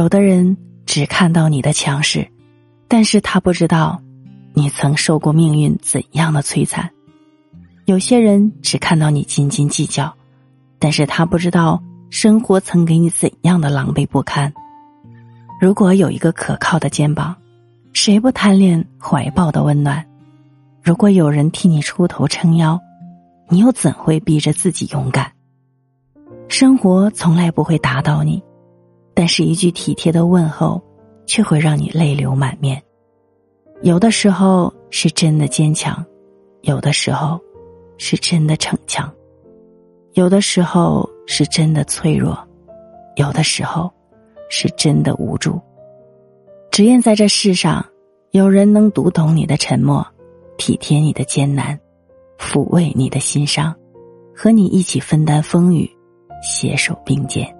有的人只看到你的强势，但是他不知道你曾受过命运怎样的摧残；有些人只看到你斤斤计较，但是他不知道生活曾给你怎样的狼狈不堪。如果有一个可靠的肩膀，谁不贪恋怀抱的温暖？如果有人替你出头撑腰，你又怎会逼着自己勇敢？生活从来不会打倒你，但是一句体贴的问候，却会让你泪流满面。有的时候是真的坚强，有的时候是真的逞强，有的时候是真的脆弱，有的时候是真的无助。只愿在这世上，有人能读懂你的沉默。体贴你的艰难，抚慰你的心伤，和你一起分担风雨，携手并肩。